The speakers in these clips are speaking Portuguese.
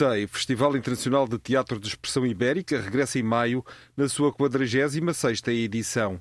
FITEI, Festival Internacional de Teatro de Expressão Ibérica, regressa em maio na sua 46ª edição.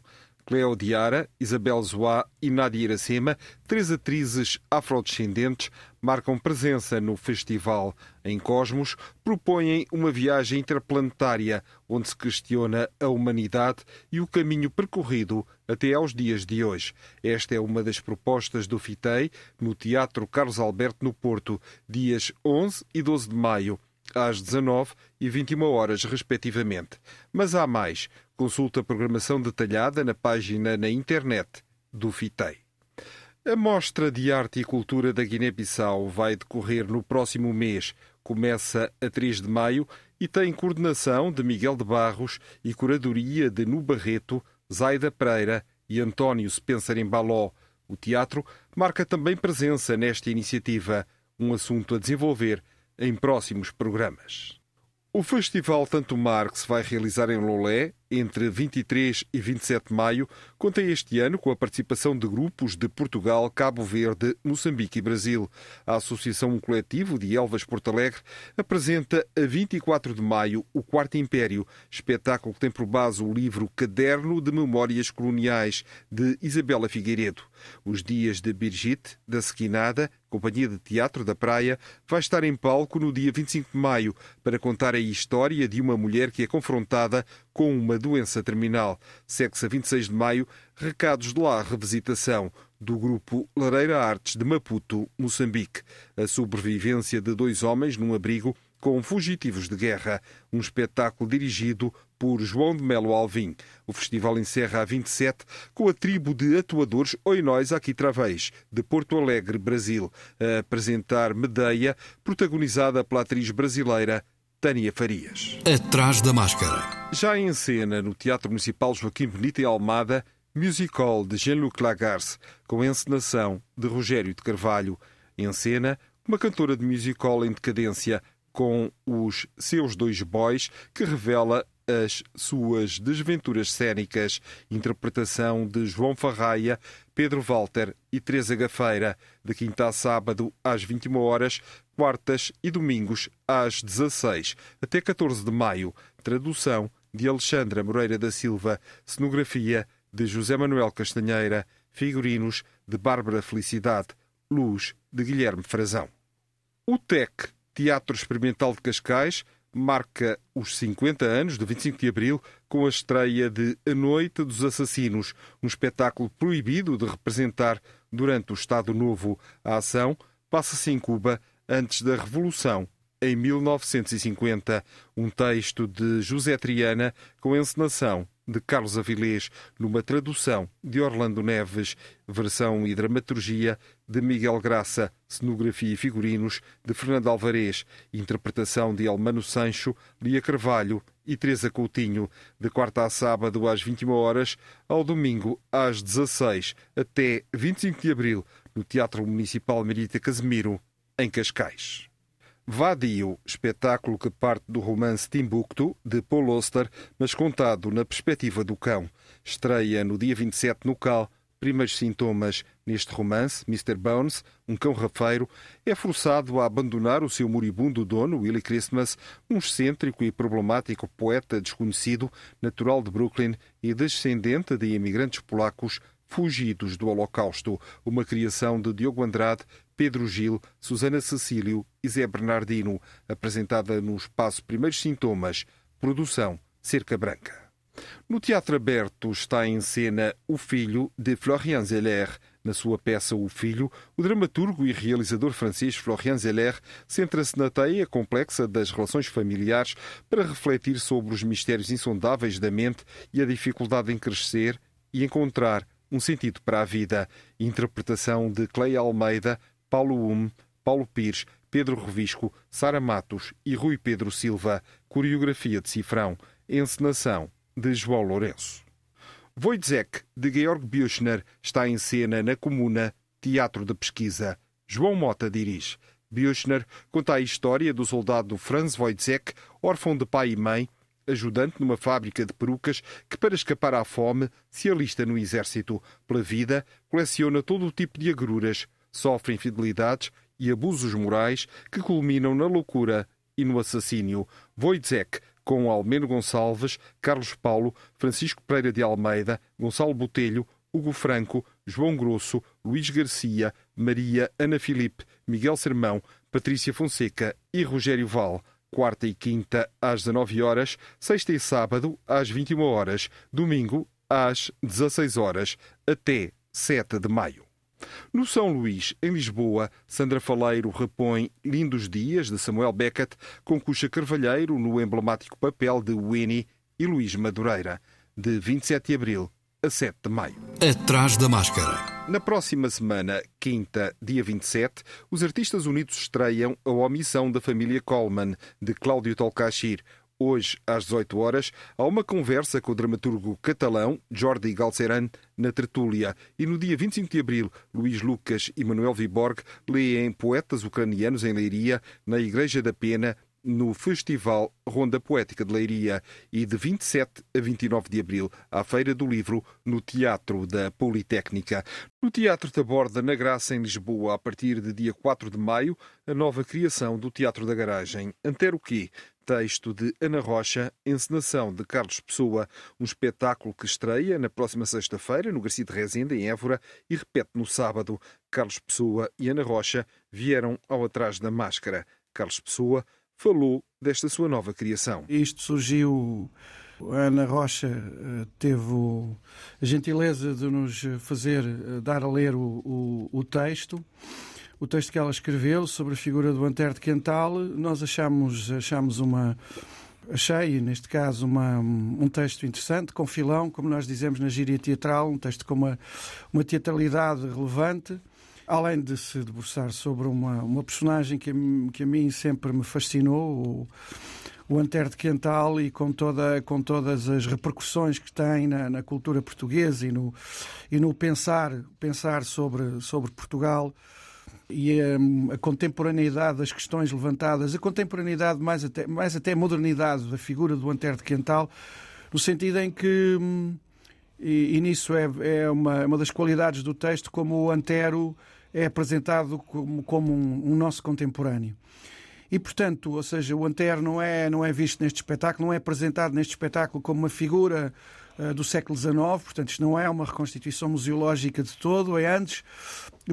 Cleo Diara, Isabel Zoá e Nadia Iracema, três atrizes afrodescendentes, marcam presença no festival. Em Cosmos, propõem uma viagem interplanetária onde se questiona a humanidade e o caminho percorrido até aos dias de hoje. Esta é uma das propostas do FITEI no Teatro Carlos Alberto, no Porto, dias 11 e 12 de maio às 19 e 21 horas, respectivamente. Mas há mais. Consulta a programação detalhada na página na internet do FITEI. A Mostra de Arte e Cultura da Guiné-Bissau vai decorrer no próximo mês. Começa a 3 de maio e tem coordenação de Miguel de Barros e curadoria de Nu Barreto, Zaida Pereira e António Spencer em Baló. O teatro marca também presença nesta iniciativa, um assunto a desenvolver em próximos programas. O Festival Tanto Mar, que se vai realizar em Lolé entre 23 e 27 de maio, conta este ano com a participação de grupos de Portugal, Cabo Verde, Moçambique e Brasil. A Associação Coletivo de Elvas Porto Alegre apresenta a 24 de maio o Quarto Império, espetáculo que tem por base o livro Caderno de Memórias Coloniais, de Isabela Figueiredo. Os dias de Birgit, da Sequinada, Companhia de Teatro da Praia, vai estar em palco no dia 25 de maio para contar a história de uma mulher que é confrontada com uma doença terminal. Segue-se a 26 de maio Recados de lá revisitação do grupo Lareira Artes de Maputo, Moçambique. A sobrevivência de dois homens num abrigo com fugitivos de guerra, um espetáculo dirigido por João de Melo Alvim. O festival encerra a 27 com a tribo de atuadores Oinóis Aquitravés, de Porto Alegre, Brasil, a apresentar Medeia, protagonizada pela atriz brasileira Tânia Farias. Atrás da máscara. Já em cena, no Teatro Municipal Joaquim Benito em Almada, musical de Jean-Luc Lagarce, com a encenação de Rogério de Carvalho. Em cena, uma cantora de musical em decadência, com os seus dois boys, que revela as suas desventuras cênicas, interpretação de João Farraia, Pedro Walter e Teresa Gafeira, de quinta a sábado às 21 horas, quartas e domingos às 16, até 14 de maio. Tradução de Alexandra Moreira da Silva, cenografia de José Manuel Castanheira, figurinos de Bárbara Felicidade, luz de Guilherme Frazão. O TEC, Teatro Experimental de Cascais, marca os 50 anos de 25 de abril com a estreia de A Noite dos Assassinos, um espetáculo proibido de representar durante o Estado Novo. A ação passa-se em Cuba antes da Revolução, em 1950. Um texto de José Triana com encenação de Carlos Avilés, numa tradução de Orlando Neves, versão e dramaturgia de Miguel Graça, cenografia e figurinos de Fernando Alvarez, interpretação de Almano Sancho, Lia Carvalho e Teresa Coutinho, de quarta a sábado às 21 horas, ao domingo às 16, até 25 de abril, no Teatro Municipal Merita Casemiro, em Cascais. Vadio, espetáculo que parte do romance Timbuktu, de Paul Oster, mas contado na perspectiva do cão. Estreia no dia 27 no Cal. Primeiros sintomas neste romance, Mr. Bones, um cão rafeiro, é forçado a abandonar o seu moribundo dono, Willie Christmas, um excêntrico e problemático poeta desconhecido, natural de Brooklyn e descendente de imigrantes polacos fugidos do Holocausto, uma criação de Diogo Andrade, Pedro Gil, Susana Cecílio e Zé Bernardino, apresentada no espaço Primeiros Sintomas, produção Cerca Branca. No Teatro Aberto está em cena O Filho, de Florian Zeller. Na sua peça O Filho, o dramaturgo e realizador francês Florian Zeller centra-se na teia complexa das relações familiares para refletir sobre os mistérios insondáveis da mente e a dificuldade em crescer e encontrar um sentido para a vida. Interpretação de Clay Almeida, Paulo Um, Paulo Pires, Pedro Revisco, Sara Matos e Rui Pedro Silva. Coreografia de Cifrão. Encenação de João Lourenço. Wojciech, de Georg Büchner, está em cena na Comuna Teatro de Pesquisa. João Mota dirige. Büchner conta a história do soldado Franz Wojciech, órfão de pai e mãe, ajudante numa fábrica de perucas que, para escapar à fome, se alista no exército. Pela vida, coleciona todo o tipo de agruras, sofre infidelidades e abusos morais que culminam na loucura e no assassínio. Wojciech, com Almeno Gonçalves, Carlos Paulo, Francisco Pereira de Almeida, Gonçalo Botelho, Hugo Franco, João Grosso, Luís Garcia, Maria Ana Filipe, Miguel Sermão, Patrícia Fonseca e Rogério Val. Quarta e quinta às 19 horas, sexta e sábado às 21 horas, domingo às 16 horas, até 7 de maio. No São Luís, em Lisboa, Sandra Faleiro repõe Lindos Dias, de Samuel Beckett, com Cuxa Carvalheiro no emblemático papel de Winnie e Luís Madureira, de 27 de abril a 7 de maio. Atrás da máscara. Na próxima semana, quinta, dia 27, os artistas unidos estreiam A Omissão da Família Coleman, de Cláudio Tolcachir. Hoje, às 18 horas, há uma conversa com o dramaturgo catalão Jordi Galceran na Tertúlia. E no dia 25 de abril, Luís Lucas e Manuel Viborg leem Poetas Ucranianos em Leiria, na Igreja da Pena, no Festival Ronda Poética de Leiria e de 27 a 29 de abril à Feira do Livro no Teatro da Politécnica. No Teatro da Borda, na Graça, em Lisboa, a partir de dia 4 de maio, a nova criação do Teatro da Garagem. Antero quê? Texto de Ana Rocha, encenação de Carlos Pessoa, um espetáculo que estreia na próxima sexta-feira no Garcia de Rezende, em Évora, e repete no sábado. Carlos Pessoa e Ana Rocha vieram ao Atrás da Máscara. Carlos Pessoa falou desta sua nova criação. Isto surgiu. A Ana Rocha eh, teve a gentileza de nos fazer eh, dar a ler o, o, o texto o texto que ela escreveu sobre a figura do Antero de Quental. Nós achamos, achamos uma. Achei, neste caso, uma, um texto interessante, com filão, como nós dizemos na gíria teatral, um texto com uma, uma teatralidade relevante além de se debruçar sobre uma, uma personagem que, que a mim sempre me fascinou, o, o Antero de Quental, e com, toda, com todas as repercussões que tem na, na cultura portuguesa e no, e no pensar, pensar sobre, sobre Portugal e a, a, contemporaneidade das questões levantadas, a contemporaneidade, mais até, mais até a modernidade da figura do Antero de Quental, no sentido em que, hum, e, e nisso é, é uma, uma das qualidades do texto, como o Antero é apresentado como, como um, um, nosso contemporâneo. E, portanto, ou seja, o Antero não é, não é visto neste espetáculo, não é apresentado neste espetáculo como uma figura do século XIX, portanto, isto não é uma reconstituição museológica de todo, é antes,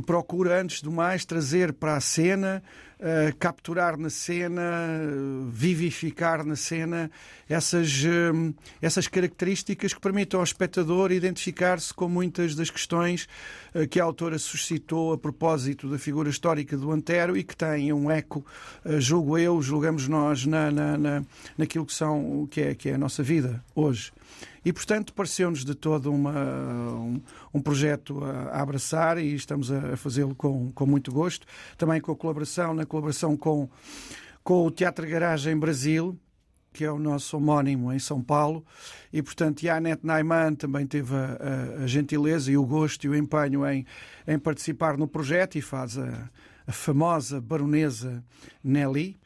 procura, antes do mais, trazer para a cena uh, capturar na cena, vivificar na cena essas, essas características que permitam ao espectador identificar-se com muitas das questões que a autora suscitou a propósito da figura histórica do Antero e que têm um eco, julgo eu, julgamos nós, na, na, na, naquilo que, são, que, é, que é a nossa vida hoje. E, portanto, pareceu-nos de todo uma, um, um, projeto a, a, abraçar e estamos a, fazê-lo com, com muito gosto. Também com a colaboração, na colaboração com, com o Teatro Garagem Brasil, que é o nosso homónimo em São Paulo, e portanto a Annette Naiman também teve a, a, a, gentileza e o gosto e o empenho em, em participar no projeto e faz a, a famosa baronesa Nelly.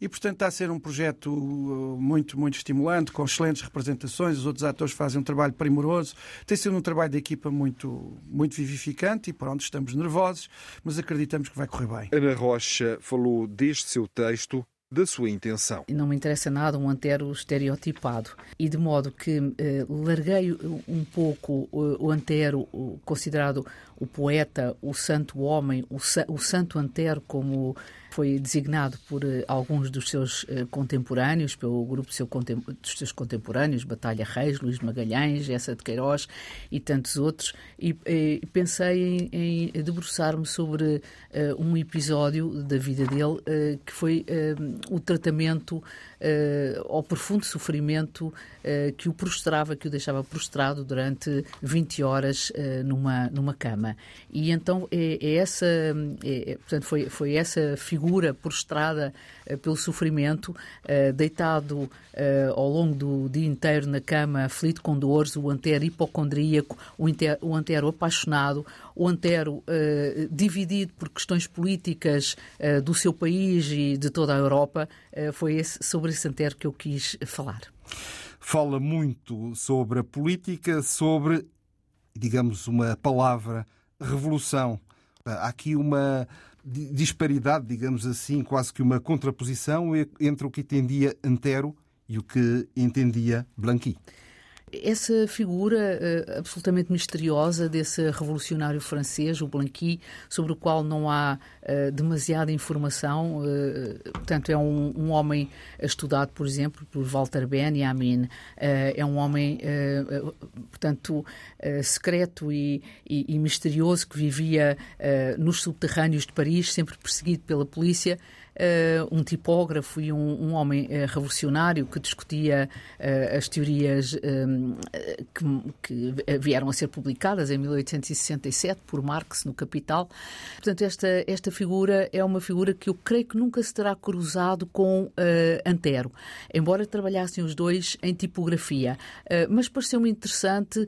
E, portanto, está a ser um projeto uh, muito, muito estimulante, com excelentes representações. Os outros atores fazem um trabalho primoroso. Tem sido um trabalho de equipa muito, muito vivificante e, pronto, estamos nervosos, mas acreditamos que vai correr bem. Ana Rocha falou deste seu texto da sua intenção. Não me interessa nada um antero estereotipado e de modo que eh, larguei um pouco o, o antero o, considerado o poeta, o santo homem, o, o santo antero como foi designado por uh, alguns dos seus uh, contemporâneos, pelo grupo seu dos seus contemporâneos, Batalha Reis, Luís Magalhães, Essa de Queiroz e tantos outros, e, e pensei em, em debruçar-me sobre uh, um episódio da vida dele que foi o tratamento ao profundo sofrimento que o prostrava, que o deixava prostrado durante 20 horas numa, numa cama. E então é, é essa, é, é, portanto, foi, foi essa figura prostrada uh, pelo sofrimento, uh, deitado uh, ao longo do dia inteiro na cama, aflito com dores, o antero hipocondríaco, o antero apaixonado, o antero dividido por questões políticas do seu país e de toda a Europa. foi esse, sobre esse antero que eu quis falar. Fala muito sobre a política, sobre, digamos, uma palavra, revolução. Há aqui uma disparidade, digamos assim, quase que uma contraposição entre o que entendia Antero e o que entendia Blanqui. Essa figura uh, absolutamente misteriosa desse revolucionário francês, o Blanqui, sobre o qual não há uh, demasiada informação, uh, portanto, é um, um, homem estudado, por exemplo, por Walter Benjamin, é um homem, portanto, secreto e, e, e, misterioso que vivia nos subterrâneos de Paris, sempre perseguido pela polícia. Uh, um tipógrafo e um, um homem uh, revolucionário que discutia uh, as teorias que, que, vieram a ser publicadas em 1867 por Marx no Capital. Portanto, esta, esta figura é uma figura que eu creio que nunca se terá cruzado com Antero, embora trabalhassem os dois em tipografia. mas pareceu-me interessante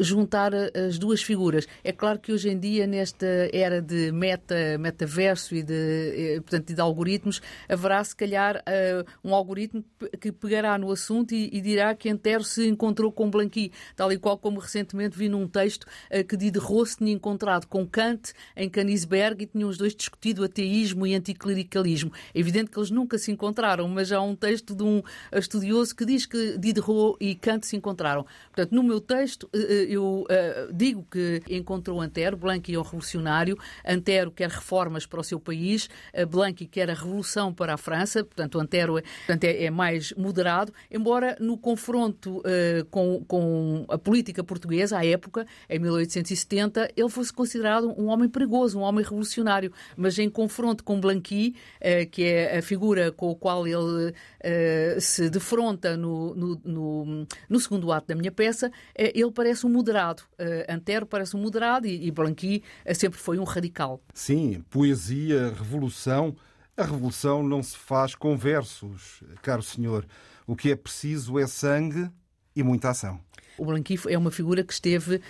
juntar as duas figuras. É claro que hoje em dia, nesta era de meta, metaverso e de, portanto, de algoritmos, algoritmos, haverá se calhar uh, um algoritmo que pegará no assunto e, e, dirá que Antero se encontrou com Blanqui, tal e qual como recentemente vi num texto uh, que Diderot se tinha encontrado com Kant em Canisberg e tinham os dois discutido ateísmo e anticlericalismo. É evidente que eles nunca se encontraram, mas há um texto de um estudioso que diz que Diderot e Kant se encontraram. Portanto, no meu texto, eu digo que encontrou Antero, Blanqui é um revolucionário, Antero quer reformas para o seu país, Blanqui quer a revolução para a França, portanto, o Antero portanto, é, é mais moderado, embora no confronto uh, com, com a política portuguesa, à época, em 1870, ele fosse considerado um homem perigoso, um homem revolucionário, mas em confronto com Blanqui, uh, que é a figura com a qual ele uh, se defronta no, no, no, no, segundo ato da minha peça, ele parece um moderado. Antero parece um moderado e, e Blanqui sempre foi um radical. Sim, poesia, revolução. A revolução não se faz com versos, caro senhor. O que é preciso é sangue e muita ação. O Blanqui é uma figura que esteve uh,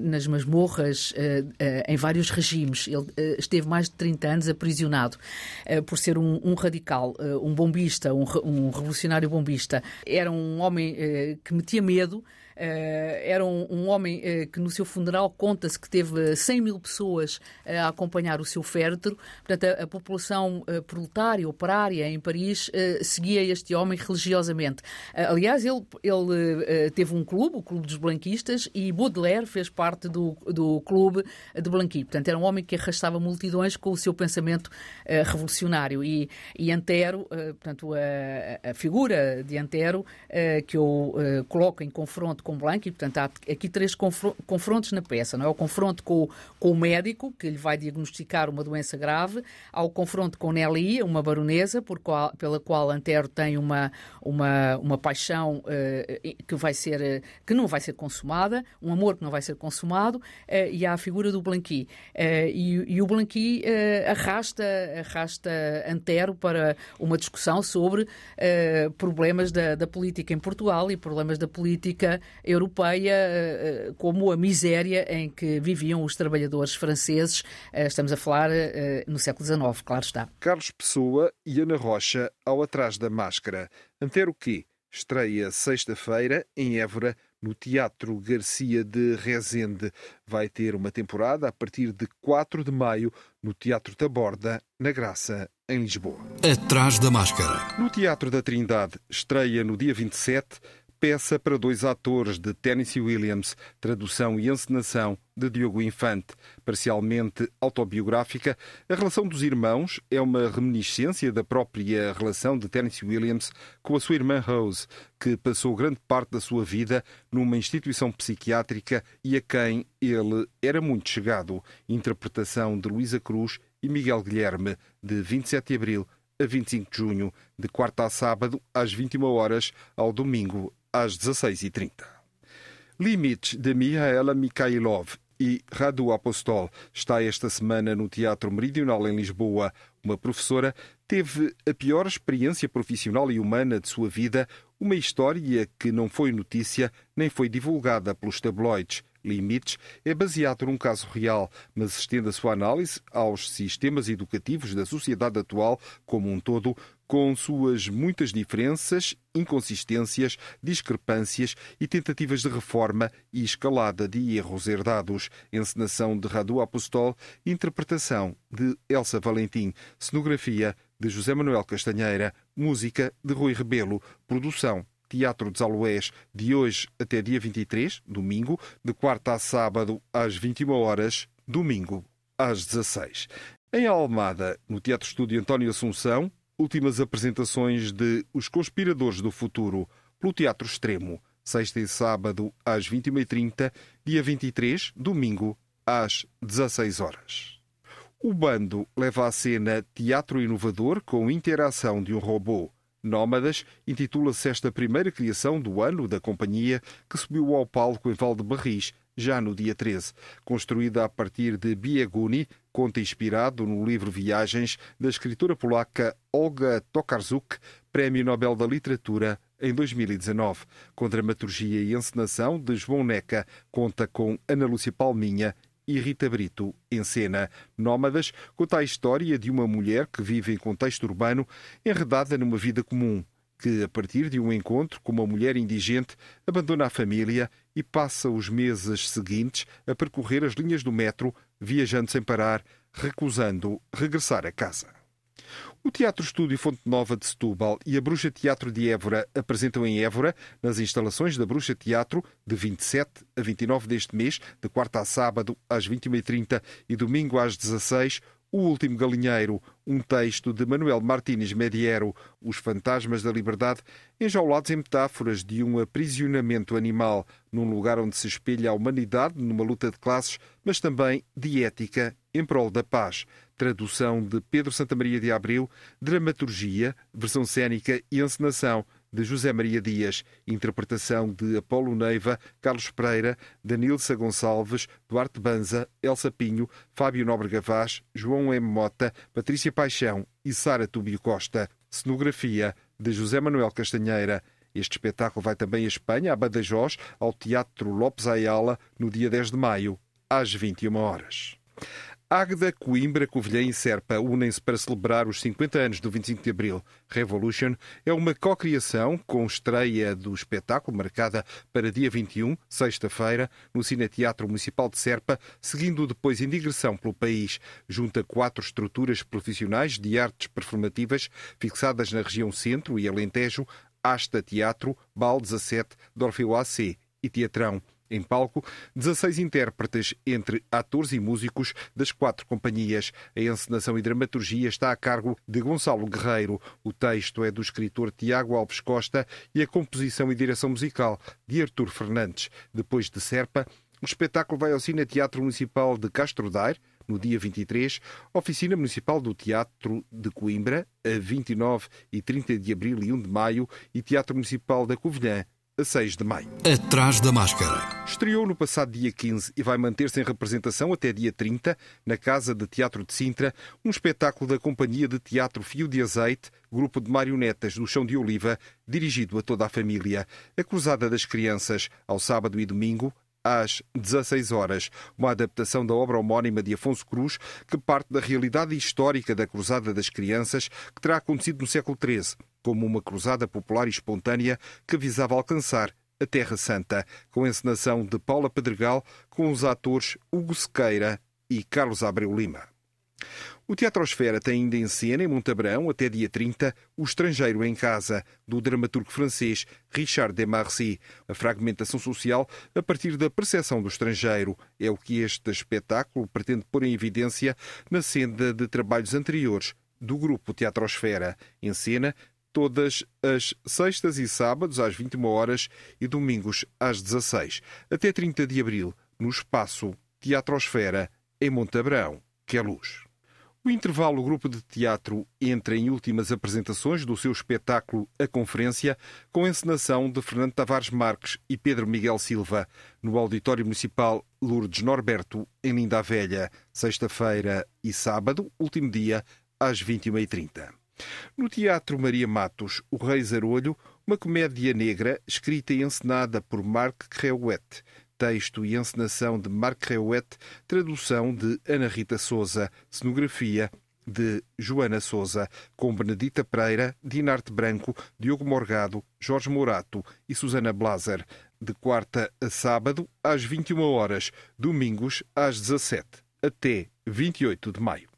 nas masmorras uh, uh, em vários regimes. Ele esteve mais de 30 anos aprisionado por ser um, um radical, um bombista, um, um, revolucionário bombista. Era um homem que metia medo. Uh, era um, um homem uh, que no seu funeral conta-se que teve 100 mil pessoas uh, a acompanhar o seu féretro. Portanto, a, a população proletária, operária em Paris seguia este homem religiosamente. aliás, ele, ele teve um clube, o Clube dos Blanquistas, e Baudelaire fez parte do, do clube de Blanqui. Portanto, era um homem que arrastava multidões com o seu pensamento revolucionário. E, e Antero, portanto, a, a, figura de Antero, que eu coloco em confronto com Blanco e, portanto, há aqui três confrontos na peça. Não é? O confronto com, com o médico, que lhe vai diagnosticar uma doença grave, há o confronto com Nelly, uma baronesa, por qual, pela qual Antero tem uma, uma, uma paixão uh, que, vai ser, que não vai ser consumada, um amor que não vai ser consumado, uh, e há a figura do Blanqui. Uh, e, e, o Blanqui arrasta, arrasta Antero para uma discussão sobre problemas da, da política em Portugal e problemas da política europeia eh, eh, como a miséria em que viviam os trabalhadores franceses. Eh, estamos a falar no século XIX, claro está. Carlos Pessoa e Ana Rocha ao Atrás da Máscara. Antero quê? Estreia sexta-feira em Évora, no Teatro Garcia de Rezende. Vai ter uma temporada a partir de 4 de maio no Teatro da Borda, na Graça, em Lisboa. Atrás da Máscara. No Teatro da Trindade, estreia no dia 27 peça para dois atores de Tennessee Williams, tradução e encenação de Diogo Infante. Parcialmente autobiográfica, a relação dos irmãos é uma reminiscência da própria relação de Tennessee Williams com a sua irmã Rose, que passou grande parte da sua vida numa instituição psiquiátrica e a quem ele era muito chegado. Interpretação de Luísa Cruz e Miguel Guilherme, de 27 de abril a 25 de junho, de quarta a sábado, às 21 horas, ao domingo, às 16h30. Limites, de Mihaela Mikhailov e Radu Apostol, está esta semana no Teatro Meridional em Lisboa. Uma professora teve a pior experiência profissional e humana de sua vida, uma história que não foi notícia nem foi divulgada pelos tabloides. Limites é baseado num caso real, mas estende a sua análise aos sistemas educativos da sociedade atual como um todo, com suas muitas diferenças, inconsistências, discrepâncias e tentativas de reforma e escalada de erros herdados. Encenação de Radu Apostol, interpretação de Elsa Valentim, cenografia de José Manuel Castanheira, música de Rui Rebelo, produção Teatro dos Aloés, de hoje até dia 23, domingo, de quarta a sábado às 21 horas, domingo às 16. Em Almada, no Teatro Estúdio António Assunção, últimas apresentações de Os Conspiradores do Futuro, pelo Teatro Extremo, sexta e sábado às 21h30, dia 23, domingo às 16 horas. O bando leva à cena Teatro Inovador com interação de um robô. Nómadas intitula-se esta primeira criação do ano da companhia que subiu ao palco em Valdebarris, já no dia 13. Construída a partir de Bieguni, conta inspirado no livro Viagens da escritora polaca Olga Tokarzuk, Prémio Nobel da Literatura em 2019. Com dramaturgia e encenação de João Neca, conta com Ana Lúcia Palminha e Rita Brito em cena. Nómadas conta a história de uma mulher que vive em contexto urbano, enredada numa vida comum, que, a partir de um encontro com uma mulher indigente, abandona a família e passa os meses seguintes a percorrer as linhas do metro, viajando sem parar, recusando regressar a casa. O Teatro Estúdio Fonte Nova de Setúbal e a Bruxa Teatro de Évora apresentam em Évora, nas instalações da Bruxa Teatro, de 27 a 29 deste mês, de quarta a sábado às 21h30 e domingo às 16 o Último Galinheiro, um texto de Manuel Martínez Mediero, Os Fantasmas da Liberdade, enjaulados em metáforas de um aprisionamento animal, num lugar onde se espelha a humanidade numa luta de classes, mas também de ética em prol da paz. Tradução de Pedro Santa Maria de Abreu, dramaturgia, versão cênica e encenação de José Maria Dias, interpretação de Apolo Neiva, Carlos Pereira, Danilza Gonçalves, Duarte Banza, Elsa Pinho, Fábio Nobre Gavaz, João M. Mota, Patrícia Paixão e Sara Túbio Costa. Cenografia de José Manuel Castanheira. Este espetáculo vai também à Espanha, a Badajoz, ao Teatro Lopes Ayala, no dia 10 de maio, às 21 horas. Águeda, Coimbra, Covilhã e Serpa unem-se para celebrar os 50 anos do 25 de Abril. Revolution é uma cocriação com estreia do espetáculo marcada para dia 21, sexta-feira, no Cineteatro Municipal de Serpa, seguindo depois em digressão pelo país. Junta quatro estruturas profissionais de artes performativas fixadas na região Centro e Alentejo, Asta Teatro, BAL 17, Dorfeu AC e Teatrão. Em palco, 16 intérpretes entre atores e músicos das quatro companhias. A encenação e dramaturgia está a cargo de Gonçalo Guerreiro. O texto é do escritor Tiago Alves Costa e a composição e direção musical de Artur Fernandes. Depois de Serpa, o espetáculo vai ao Cine Teatro Municipal de Castro Daire, no dia 23, Oficina Municipal do Teatro de Coimbra, a 29 e 30 de abril e 1 de maio, e Teatro Municipal da Covilhã, a 6 de maio. Atrás da máscara. Estreou no passado dia 15 e vai manter-se em representação até dia 30, na Casa de Teatro de Sintra, um espetáculo da Companhia de Teatro Fio de Azeite, grupo de marionetas do Chão de Oliva, dirigido a toda a família. A Cruzada das Crianças, ao sábado e domingo, às 16 horas, uma adaptação da obra homónima de Afonso Cruz, que parte da realidade histórica da Cruzada das Crianças, que terá acontecido no século XIII como uma cruzada popular e espontânea que visava alcançar a Terra Santa, com a encenação de Paula Pedregal, com os atores Hugo Sequeira e Carlos Abreu Lima. O Teatrosfera tem ainda em cena, em Montabrão, até dia 30, O Estrangeiro em Casa, do dramaturgo francês Richard Demarcy. A fragmentação social a partir da percepção do estrangeiro é o que este espetáculo pretende pôr em evidência na senda de trabalhos anteriores do grupo Teatrosfera. Em cena, todas as sextas e sábados às 21 horas e domingos às 16, até 30 de abril, no espaço Teatrosfera, em Montabrão, que é luz. O intervalo, o grupo de teatro entra em últimas apresentações do seu espetáculo A Conferência, com encenação de Fernando Tavares Marques e Pedro Miguel Silva, no Auditório Municipal Lourdes Norberto, em Linda a Velha, sexta-feira e sábado, último dia, às 21h30. No Teatro Maria Matos, O Rei Zarolho, uma comédia negra escrita e encenada por Marc Creuet, texto e encenação de Marc Reuet, tradução de Ana Rita Souza, cenografia de Joana Souza, com Benedita Pereira, Dinarte Branco, Diogo Morgado, Jorge Morato e Susana Blaser, de quarta a sábado às 21 horas, domingos às 17 até 28 de maio.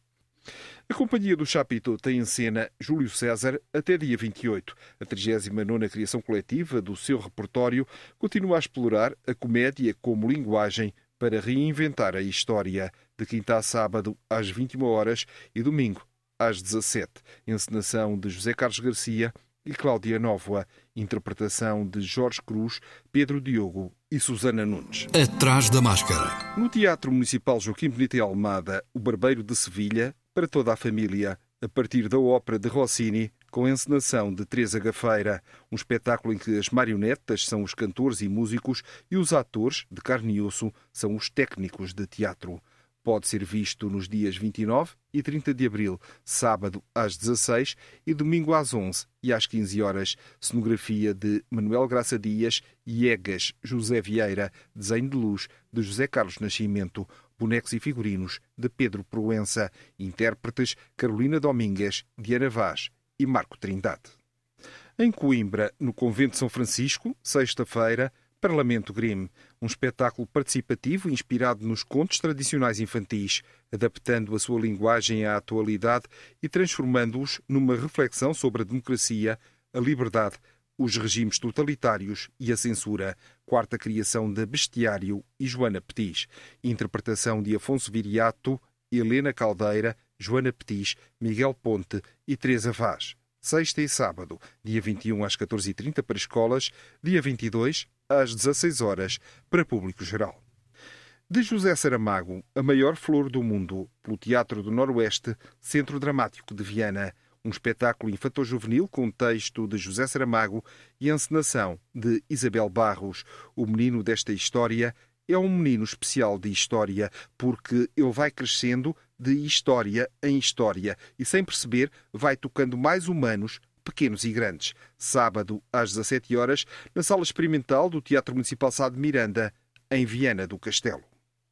A Companhia do Chapito tem em cena Júlio César até dia 28. A 39 criação coletiva do seu repertório continua a explorar a comédia como linguagem para reinventar a história, de quinta a sábado às 21 horas e domingo às 17. Encenação de José Carlos Garcia e Cláudia Nóvoa. Interpretação de Jorge Cruz, Pedro Diogo e Susana Nunes. Atrás da máscara. No Teatro Municipal Joaquim Benito e Almada, O Barbeiro de Sevilha, para toda a família, a partir da ópera de Rossini, com a encenação de Teresa Gafeira, um espetáculo em que as marionetas são os cantores e músicos e os atores, de carne e osso, são os técnicos de teatro. Pode ser visto nos dias 29 e 30 de abril, sábado às 16 e domingo às 11 e às 15 horas. Cenografia de Manuel Graça Dias e José Vieira, desenho de luz de José Carlos Nascimento bonecos e figurinos de Pedro Proença, intérpretes Carolina Domingues, Diana Vaz e Marco Trindade. Em Coimbra, no Convento de São Francisco, sexta-feira, Parlamento Grimm, um espetáculo participativo inspirado nos contos tradicionais infantis, adaptando a sua linguagem à atualidade e transformando-os numa reflexão sobre a democracia, a liberdade, os regimes totalitários e a censura, quarta criação de Bestiário e Joana Petis, interpretação de Afonso Viriato, Helena Caldeira, Joana Petis, Miguel Ponte e Teresa Vaz. Sexta e sábado, dia 21 às 14h30 para escolas, dia 22 às 16 horas para público geral. De José Saramago, a maior flor do mundo, pelo Teatro do Noroeste, Centro Dramático de Viana um espetáculo infantil-juvenil com texto de José Saramago e encenação de Isabel Barros. O menino desta história é um menino especial de história, porque ele vai crescendo de história em história e, sem perceber, vai tocando mais humanos, pequenos e grandes. Sábado, às 17 horas, na Sala Experimental do Teatro Municipal Sá de Miranda, em Viana do Castelo.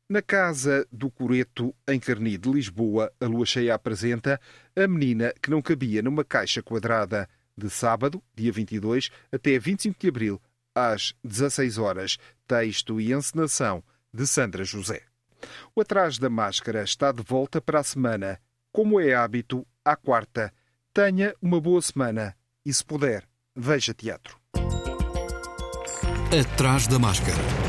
Na casa do Coreto, em Carni de Lisboa, a lua cheia apresenta a menina que não cabia numa caixa quadrada. De sábado, dia 22, até 25 de abril, às 16 horas. Texto e encenação de Sandra José. O Atrás da Máscara está de volta para a semana. Como é hábito, à quarta. Tenha uma boa semana e, se puder, veja teatro. Atrás da Máscara.